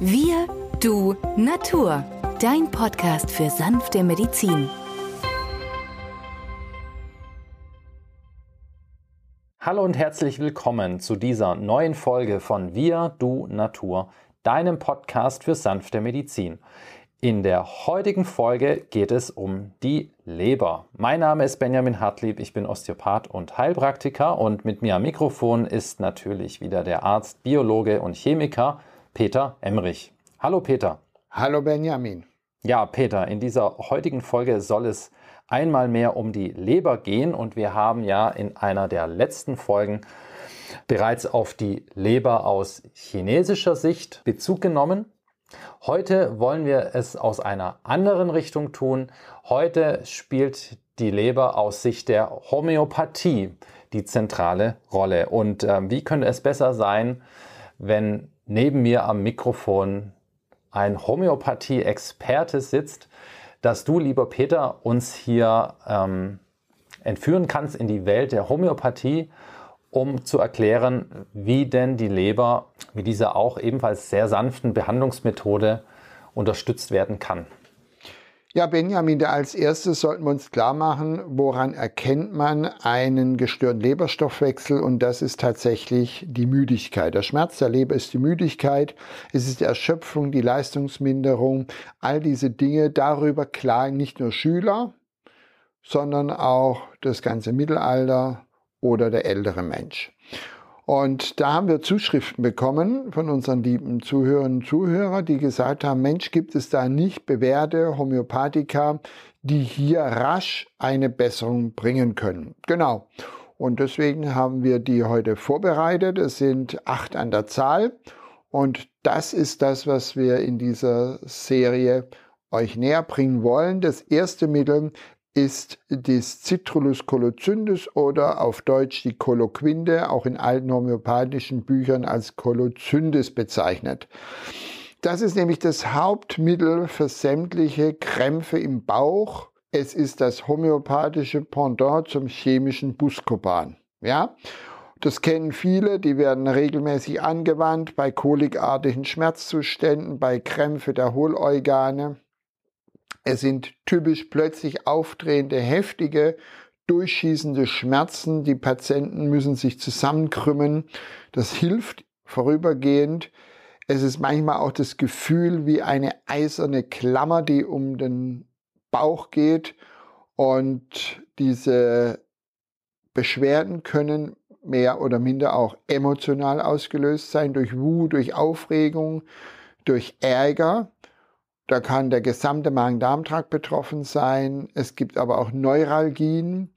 Wir, du, Natur. Dein Podcast für sanfte Medizin. Hallo und herzlich willkommen zu dieser neuen Folge von Wir, du, Natur, deinem Podcast für sanfte Medizin. In der heutigen Folge geht es um die Leber. Mein Name ist Benjamin Hartlieb, ich bin Osteopath und Heilpraktiker und mit mir am Mikrofon ist natürlich wieder der Arzt, Biologe und Chemiker Peter Emmerich. Hallo Peter. Hallo Benjamin. Ja, Peter, in dieser heutigen Folge soll es einmal mehr um die Leber gehen und wir haben ja in einer der letzten Folgen bereits auf die Leber aus chinesischer Sicht Bezug genommen. Heute wollen wir es aus einer anderen Richtung tun. Heute spielt die Leber aus Sicht der Homöopathie die zentrale Rolle. Und äh, wie könnte es besser sein, wenn neben mir am Mikrofon ein Homöopathie-Experte sitzt, dass du, lieber Peter, uns hier ähm, entführen kannst in die Welt der Homöopathie, um zu erklären, wie denn die Leber mit dieser auch ebenfalls sehr sanften Behandlungsmethode unterstützt werden kann. Ja, Benjamin, als erstes sollten wir uns klar machen, woran erkennt man einen gestörten Leberstoffwechsel und das ist tatsächlich die Müdigkeit. Der Schmerz der Leber ist die Müdigkeit, es ist die Erschöpfung, die Leistungsminderung, all diese Dinge. Darüber klagen nicht nur Schüler, sondern auch das ganze Mittelalter oder der ältere Mensch. Und da haben wir Zuschriften bekommen von unseren lieben Zuhörern und Zuhörern, die gesagt haben, Mensch, gibt es da nicht bewährte Homöopathika, die hier rasch eine Besserung bringen können. Genau. Und deswegen haben wir die heute vorbereitet. Es sind acht an der Zahl. Und das ist das, was wir in dieser Serie euch näher bringen wollen. Das erste Mittel ist das Citrulus colocyndis oder auf Deutsch die Coloquinde, auch in alten homöopathischen Büchern als Colocyndis bezeichnet. Das ist nämlich das Hauptmittel für sämtliche Krämpfe im Bauch. Es ist das homöopathische Pendant zum chemischen Buscopan. Ja? Das kennen viele, die werden regelmäßig angewandt bei kolikartigen Schmerzzuständen, bei Krämpfe der Hohlorgane. Es sind typisch plötzlich aufdrehende, heftige, durchschießende Schmerzen. Die Patienten müssen sich zusammenkrümmen. Das hilft vorübergehend. Es ist manchmal auch das Gefühl wie eine eiserne Klammer, die um den Bauch geht. Und diese Beschwerden können mehr oder minder auch emotional ausgelöst sein, durch Wut, durch Aufregung, durch Ärger. Da kann der gesamte Magen-Darm-Trakt betroffen sein. Es gibt aber auch Neuralgien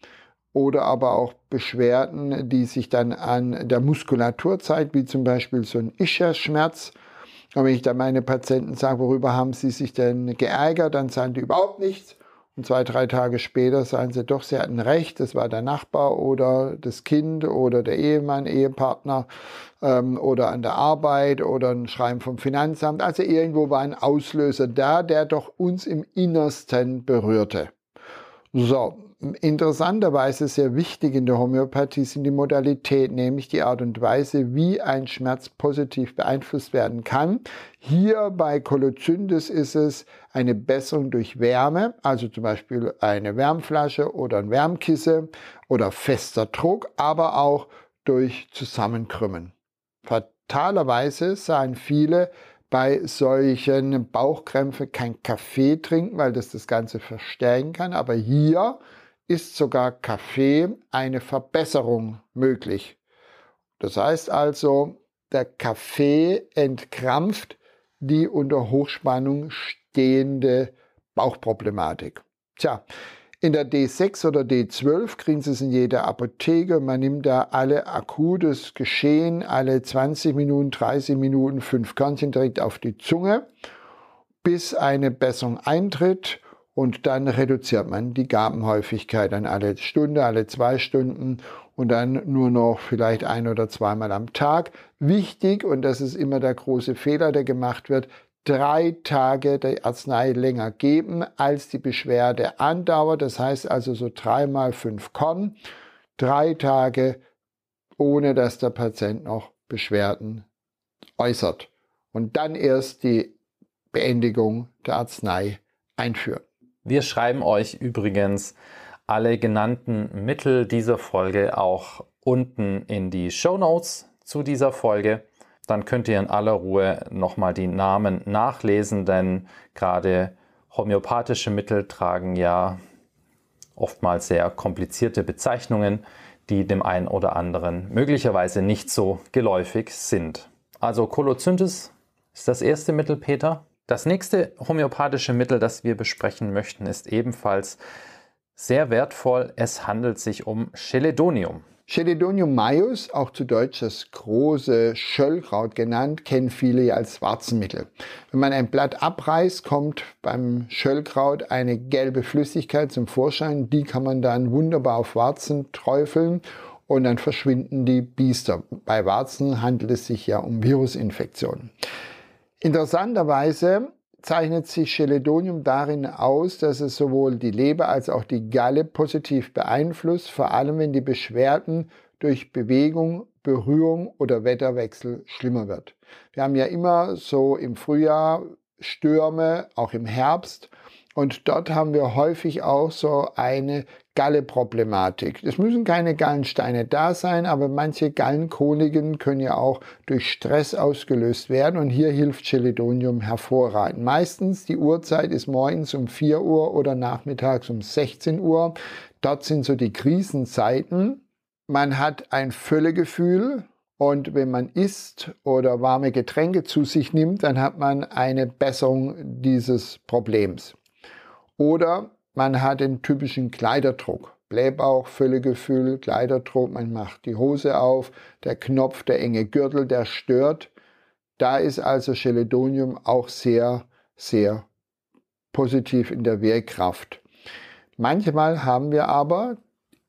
oder aber auch Beschwerden, die sich dann an der Muskulatur zeigen, wie zum Beispiel so ein Ischias-Schmerz. Und wenn ich dann meine Patienten sage, worüber haben sie sich denn geärgert, dann sagen die überhaupt nichts. Zwei, drei Tage später sagen sie doch, sie hatten recht, das war der Nachbar oder das Kind oder der Ehemann, Ehepartner ähm, oder an der Arbeit oder ein Schreiben vom Finanzamt. Also irgendwo war ein Auslöser da, der doch uns im Innersten berührte. So, interessanterweise sehr wichtig in der Homöopathie sind die Modalitäten, nämlich die Art und Weise, wie ein Schmerz positiv beeinflusst werden kann. Hier bei Kolozyndis ist es eine Besserung durch Wärme, also zum Beispiel eine Wärmflasche oder ein Wärmkisse oder fester Druck, aber auch durch Zusammenkrümmen. Fatalerweise sahen viele bei solchen Bauchkrämpfen kein Kaffee trinken, weil das das Ganze verstärken kann. Aber hier ist sogar Kaffee eine Verbesserung möglich. Das heißt also, der Kaffee entkrampft die unter Hochspannung stehende Bauchproblematik. Tja, in der D6 oder D12 kriegen Sie es in jeder Apotheke. Man nimmt da alle akutes Geschehen, alle 20 Minuten, 30 Minuten, fünf Körnchen direkt auf die Zunge, bis eine Besserung eintritt und dann reduziert man die Gabenhäufigkeit an alle Stunde, alle zwei Stunden und dann nur noch vielleicht ein oder zweimal am Tag. Wichtig, und das ist immer der große Fehler, der gemacht wird, drei Tage der Arznei länger geben, als die Beschwerde andauert. Das heißt also so dreimal fünf Korn, drei Tage, ohne dass der Patient noch Beschwerden äußert. und dann erst die Beendigung der Arznei einführen. Wir schreiben euch übrigens alle genannten Mittel dieser Folge auch unten in die Show Notes zu dieser Folge. Dann könnt ihr in aller Ruhe nochmal die Namen nachlesen, denn gerade homöopathische Mittel tragen ja oftmals sehr komplizierte Bezeichnungen, die dem einen oder anderen möglicherweise nicht so geläufig sind. Also Kolozyntis ist das erste Mittel, Peter. Das nächste homöopathische Mittel, das wir besprechen möchten, ist ebenfalls sehr wertvoll. Es handelt sich um Cheledonium. Cheledonium maius, auch zu Deutsch das große Schöllkraut genannt, kennen viele ja als Warzenmittel. Wenn man ein Blatt abreißt, kommt beim Schöllkraut eine gelbe Flüssigkeit zum Vorschein. Die kann man dann wunderbar auf Warzen träufeln und dann verschwinden die Biester. Bei Warzen handelt es sich ja um Virusinfektionen. Interessanterweise zeichnet sich Cheledonium darin aus, dass es sowohl die Leber als auch die Galle positiv beeinflusst, vor allem wenn die Beschwerden durch Bewegung, Berührung oder Wetterwechsel schlimmer wird. Wir haben ja immer so im Frühjahr Stürme, auch im Herbst und dort haben wir häufig auch so eine Galle-Problematik. Es müssen keine Gallensteine da sein, aber manche Gallenkoliken können ja auch durch Stress ausgelöst werden und hier hilft Cheledonium hervorragend. Meistens die Uhrzeit ist morgens um 4 Uhr oder nachmittags um 16 Uhr. Dort sind so die Krisenzeiten. Man hat ein Völlegefühl, und wenn man isst oder warme Getränke zu sich nimmt, dann hat man eine Besserung dieses Problems. Oder man hat den typischen Kleiderdruck. Blähbauch, Völlegefühl, Kleiderdruck, man macht die Hose auf, der Knopf, der enge Gürtel, der stört. Da ist also Cheledonium auch sehr, sehr positiv in der Wehrkraft. Manchmal haben wir aber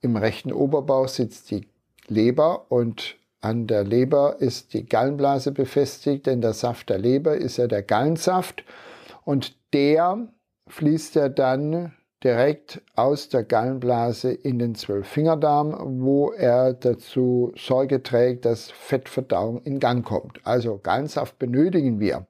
im rechten Oberbauch sitzt die Leber und an der Leber ist die Gallenblase befestigt, denn der Saft der Leber ist ja der Gallensaft und der fließt er dann direkt aus der Gallenblase in den Zwölffingerdarm, wo er dazu Sorge trägt, dass Fettverdauung in Gang kommt. Also Gallensaft benötigen wir.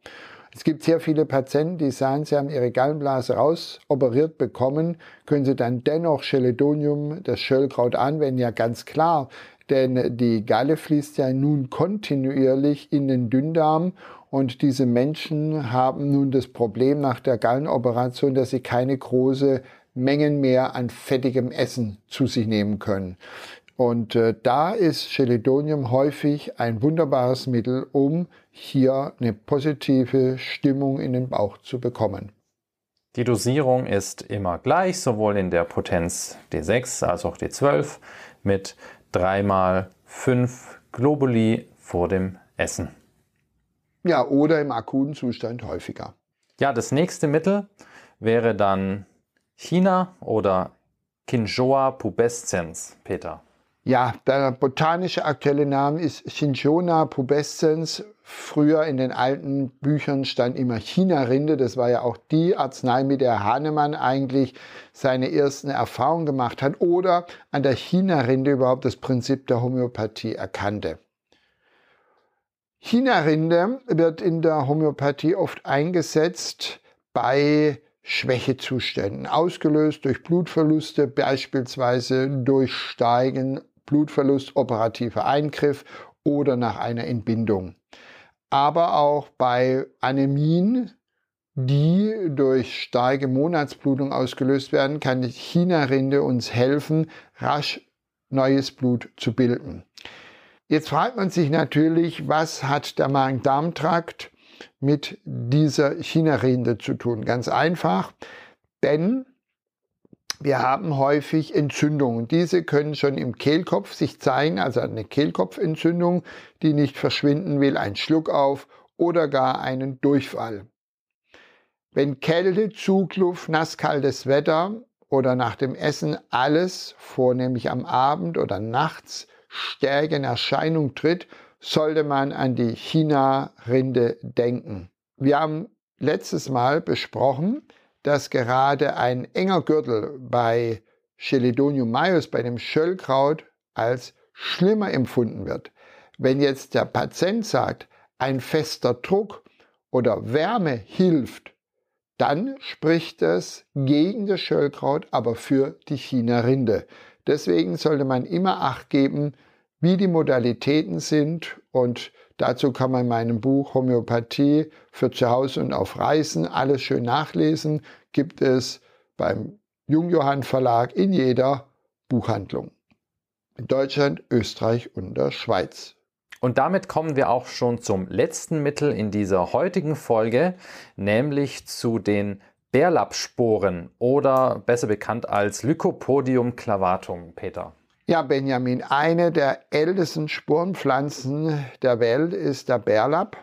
Es gibt sehr viele Patienten, die sagen, sie haben ihre Gallenblase rausoperiert bekommen, können sie dann dennoch Cheledonium, das Schöllkraut anwenden? Ja, ganz klar, denn die Galle fließt ja nun kontinuierlich in den Dünndarm und diese Menschen haben nun das Problem nach der Gallenoperation, dass sie keine große Mengen mehr an fettigem Essen zu sich nehmen können. Und äh, da ist Cheledonium häufig ein wunderbares Mittel, um hier eine positive Stimmung in den Bauch zu bekommen. Die Dosierung ist immer gleich, sowohl in der Potenz D6 als auch D12 mit 3 mal 5 Globuli vor dem Essen. Ja, oder im akuten Zustand häufiger. Ja, das nächste Mittel wäre dann China oder Kinjoa pubescens, Peter. Ja, der botanische aktuelle Name ist Cinchona pubescens. Früher in den alten Büchern stand immer China-Rinde. Das war ja auch die Arznei, mit der Hahnemann eigentlich seine ersten Erfahrungen gemacht hat oder an der China-Rinde überhaupt das Prinzip der Homöopathie erkannte. China-Rinde wird in der Homöopathie oft eingesetzt bei Schwächezuständen, ausgelöst durch Blutverluste, beispielsweise durch Steigen, Blutverlust, operativer Eingriff oder nach einer Entbindung. Aber auch bei Anämien, die durch starke Monatsblutung ausgelöst werden, kann die China-Rinde uns helfen, rasch neues Blut zu bilden. Jetzt fragt man sich natürlich, was hat der Magen-Darm-Trakt mit dieser China-Rinde zu tun? Ganz einfach, denn wir haben häufig Entzündungen. Diese können schon im Kehlkopf sich zeigen, also eine Kehlkopfentzündung, die nicht verschwinden will, ein Schluck auf oder gar einen Durchfall. Wenn Kälte, Zugluft, nasskaltes Wetter oder nach dem Essen alles, vornehmlich am Abend oder nachts, stärker in Erscheinung tritt, sollte man an die China-Rinde denken. Wir haben letztes Mal besprochen, dass gerade ein enger Gürtel bei Cheledonium maius, bei dem Schöllkraut, als schlimmer empfunden wird. Wenn jetzt der Patient sagt, ein fester Druck oder Wärme hilft, dann spricht es gegen das Schöllkraut, aber für die China-Rinde. Deswegen sollte man immer Acht geben, wie die Modalitäten sind und dazu kann man in meinem Buch Homöopathie für zu Hause und auf Reisen alles schön nachlesen. Gibt es beim Jungjohann Verlag in jeder Buchhandlung. In Deutschland, Österreich und der Schweiz. Und damit kommen wir auch schon zum letzten Mittel in dieser heutigen Folge, nämlich zu den Bärlappsporen oder besser bekannt als Lycopodium clavatum, Peter. Ja, Benjamin, eine der ältesten Sporenpflanzen der Welt ist der Bärlapp.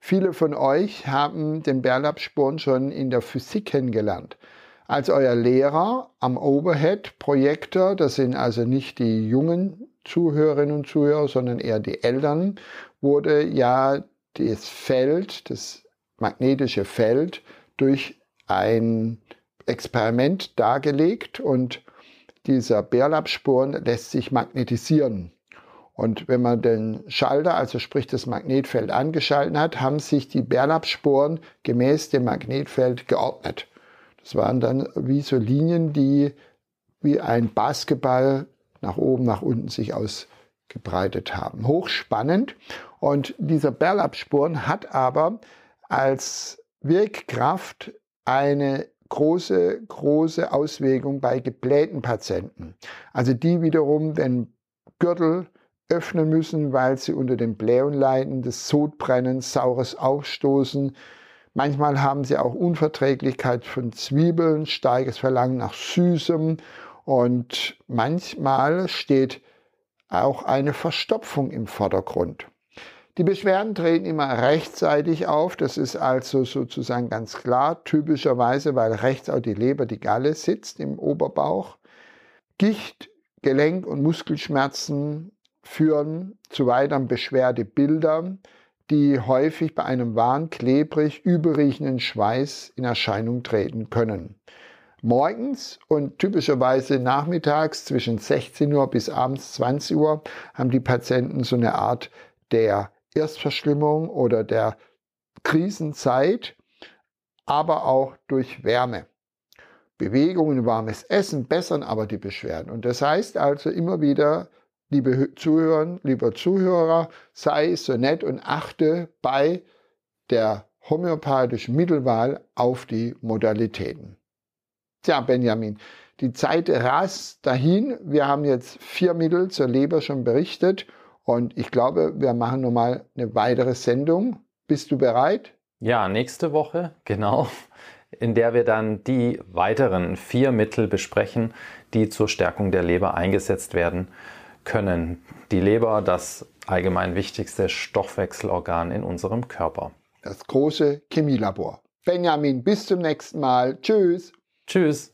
Viele von euch haben den Bärlappsporen schon in der Physik kennengelernt. Als euer Lehrer am Overhead-Projektor, das sind also nicht die jungen Zuhörerinnen und Zuhörer, sondern eher die Eltern, wurde ja das Feld, das magnetische Feld durch ein Experiment dargelegt und dieser Bärlappsporen lässt sich magnetisieren. Und wenn man den Schalter, also sprich das Magnetfeld angeschaltet hat, haben sich die Bärlappsporen gemäß dem Magnetfeld geordnet. Das waren dann wie so Linien, die wie ein Basketball nach oben, nach unten sich ausgebreitet haben. Hochspannend. Und dieser Bärlappsporen hat aber als Wirkkraft eine große, große Auswirkung bei geblähten Patienten. Also die wiederum den Gürtel öffnen müssen, weil sie unter den Blähungen leiden, das Sodbrennen, saures Aufstoßen. Manchmal haben sie auch Unverträglichkeit von Zwiebeln, starkes Verlangen nach Süßem und manchmal steht auch eine Verstopfung im Vordergrund. Die Beschwerden treten immer rechtzeitig auf. Das ist also sozusagen ganz klar, typischerweise, weil rechts auch die Leber, die Galle sitzt im Oberbauch. Gicht, Gelenk- und Muskelschmerzen führen zu weiteren Beschwerdebildern, die häufig bei einem warm, klebrig, überriechenden Schweiß in Erscheinung treten können morgens und typischerweise nachmittags zwischen 16 Uhr bis abends 20 Uhr haben die Patienten so eine Art der Erstverschlimmung oder der Krisenzeit, aber auch durch Wärme. Bewegungen, warmes Essen bessern aber die Beschwerden. Und das heißt also immer wieder, liebe Zuhörer, lieber Zuhörer, sei so nett und achte bei der homöopathischen Mittelwahl auf die Modalitäten. Tja, Benjamin, die Zeit rast dahin. Wir haben jetzt vier Mittel zur Leber schon berichtet und ich glaube, wir machen nochmal eine weitere Sendung. Bist du bereit? Ja, nächste Woche, genau, in der wir dann die weiteren vier Mittel besprechen, die zur Stärkung der Leber eingesetzt werden können. Die Leber, das allgemein wichtigste Stoffwechselorgan in unserem Körper. Das große Chemielabor. Benjamin, bis zum nächsten Mal. Tschüss. Tschüss.